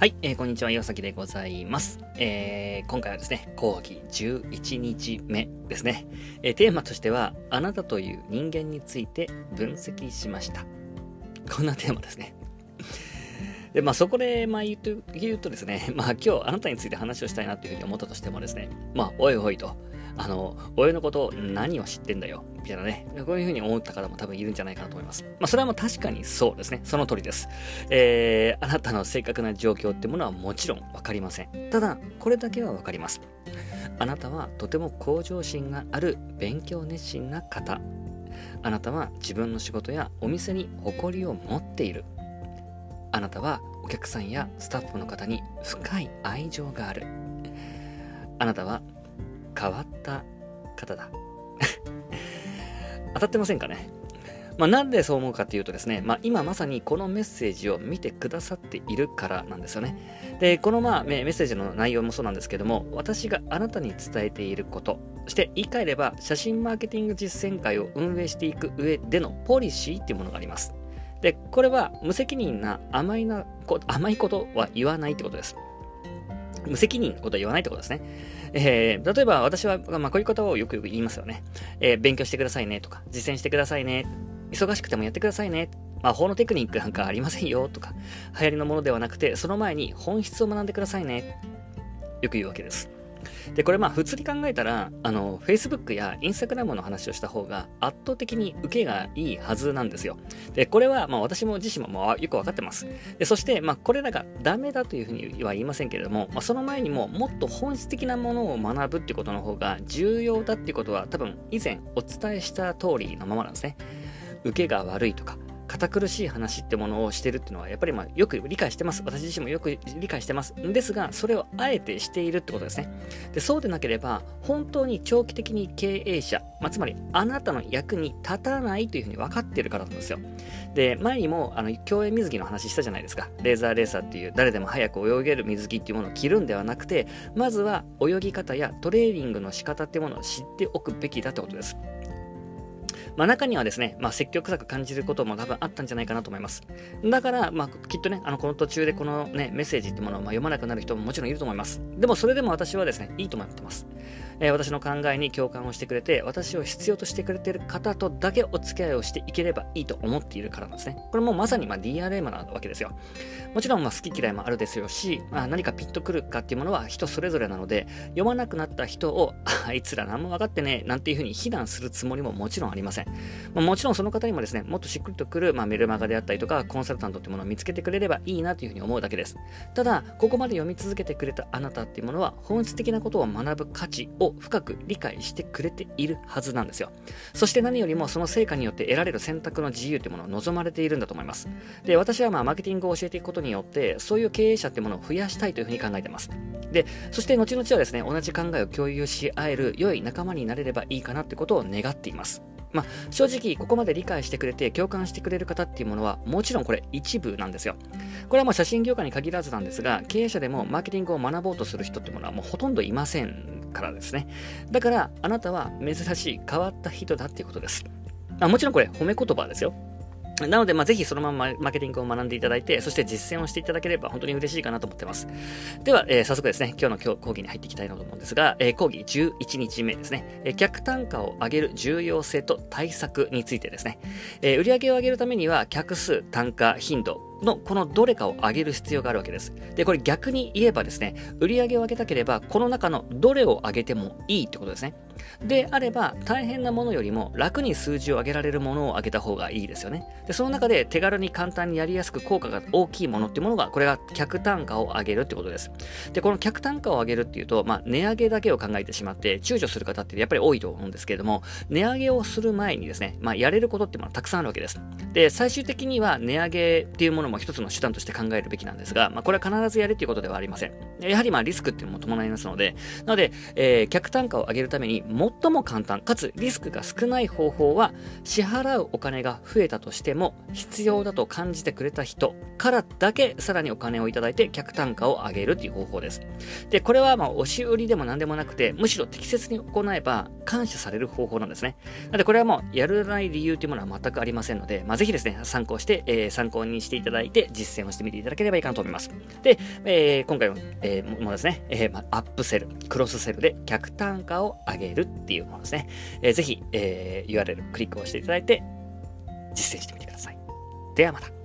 はい、えー、こんにちは、岩崎でございます。えー、今回はですね、講義11日目ですね、えー。テーマとしては、あなたという人間について分析しました。こんなテーマですね。で、まあそこで、まあ言うと言うとですね、まあ今日あなたについて話をしたいなというふうに思ったとしてもですね、まあおいおいと、あの、俺のこと何を知ってんだよ、みたいなね、こういうふうに思った方も多分いるんじゃないかなと思います。まあ、それはもう確かにそうですね。その通りです。えー、あなたの正確な状況ってものはもちろんわかりません。ただ、これだけはわかります。あなたはとても向上心がある勉強熱心な方。あなたは自分の仕事やお店に誇りを持っている。あなたはお客さんやスタッフの方に深い愛情がある。あなたは変わった方だ。当たってませんかね？まあ、なんでそう思うかっていうとですね、まあ、今まさにこのメッセージを見てくださっているからなんですよね。で、このまあメッセージの内容もそうなんですけども、私があなたに伝えていること、そして言い換えれば写真マーケティング実践会を運営していく上でのポリシーっていうものがあります。で、これは無責任な甘いな、甘いことは言わないってことです。無責任ことは言わないってことですね。えー、例えば私は、まあ、こういうことをよく言いますよね。えー、勉強してくださいねとか、実践してくださいね。忙しくてもやってくださいね。魔、法のテクニックなんかありませんよとか、流行りのものではなくて、その前に本質を学んでくださいね。よく言うわけです。で、これまあ普通に考えたら、あの、Facebook や Instagram の話をした方が圧倒的に受けがいいはずなんですよ。で、これはまあ私も自身もまあよくわかってます。で、そしてまあこれらがダメだというふうには言いませんけれども、まあ、その前にももっと本質的なものを学ぶっていうことの方が重要だっていうことは多分以前お伝えした通りのままなんですね。受けが悪いとか、堅苦しい話ってものをしてるっていうのは、やっぱりまあよく理解してます。私自身もよく理解してます。ですが、それをあえてしているってことですね。で、そうでなければ、本当に長期的に経営者、まあ、つまりあなたの役に立たないというふうに分かってるからなんですよ。で、前にも、あの、競泳水着の話したじゃないですか。レーザーレーサーっていう、誰でも早く泳げる水着っていうものを着るんではなくて、まずは泳ぎ方やトレーニングの仕方っていうものを知っておくべきだってことです。まあ、中にはですね、まあ、積極臭く感じることも多分あったんじゃないかなと思います。だから、まあ、きっとね、あの、この途中でこのね、メッセージってものをまあ読まなくなる人ももちろんいると思います。でも、それでも私はですね、いいと思ってます。えー、私の考えに共感をしてくれて、私を必要としてくれている方とだけお付き合いをしていければいいと思っているからなんですね。これもまさにま DRM なわけですよ。もちろんま好き嫌いもあるですよし、まあ、何かピッとくるかっていうものは人それぞれなので、読まなくなった人を、あいつら何も分かってねえ、なんていうふうに非難するつもりももちろんありません。まあ、もちろんその方にもですね、もっとしっくりとくる、まあ、メルマガであったりとか、コンサルタントっていうものを見つけてくれればいいなというふうに思うだけです。ただ、ここまで読み続けてくれたあなたっていうものは、本質的なことを学ぶ価値を深く理解してくれているはずなんですよ。そして何よりもその成果によって得られる選択の自由というものを望まれているんだと思います。で、私はまあマーケティングを教えていくことによって、そういう経営者っていうものを増やしたいというふうに考えてます。で、そして後々はですね、同じ考えを共有し合える良い仲間になれればいいかなってことを願っています。まあ、正直、ここまで理解してくれて、共感してくれる方っていうものは、もちろんこれ一部なんですよ。これはもう写真業界に限らずなんですが、経営者でもマーケティングを学ぼうとする人ってものはもうほとんどいませんからですね。だから、あなたは珍しい変わった人だっていうことです。あもちろんこれ褒め言葉ですよ。なので、まあ、ぜひそのままマーケティングを学んでいただいて、そして実践をしていただければ本当に嬉しいかなと思ってます。では、えー、早速ですね、今日の今日講義に入っていきたいなと思うんですが、えー、講義11日目ですね、えー、客単価を上げる重要性と対策についてですね、えー、売上を上げるためには、客数、単価、頻度、のこのどれかを上げる必要があるわけです。で、これ逆に言えばですね、売上を上げたければ、この中のどれを上げてもいいってことですね。であれば、大変なものよりも楽に数字を上げられるものを上げた方がいいですよね。で、その中で手軽に簡単にやりやすく効果が大きいものっていうものが、これが客単価を上げるってことです。で、この客単価を上げるっていうと、まあ、値上げだけを考えてしまって躊躇する方ってやっぱり多いと思うんですけれども、値上げをする前にですね、まあ、やれることっていうのたくさんあるわけです。で、最終的には値上げっていうものも一つの手段として考えるべきなんですが、まあ、これは必ずやるっていうことではありません。やはりまあリスクっていうのも伴いますので、なので、えー、客単価を上げるために最も簡単かつリスクが少ない方法は支払うお金が増えたとしても必要だと感じてくれた人からだけさらにお金をいただいて客単価を上げるという方法です。で、これはまあ押し売りでも何でもなくてむしろ適切に行えば感謝される方法なんですね。なのでこれはもうやらない理由というものは全くありませんので、まあ、ぜひですね、参考して、えー、参考にしていただいて実践をしてみていただければいいかなと思います。で、えー、今回の、えー、もですね、えーまあ、アップセル、クロスセルで客単価を上げるっていうものですね。えー、ぜひ、えー、URL クリックをしていただいて実践してみてください。ではまた。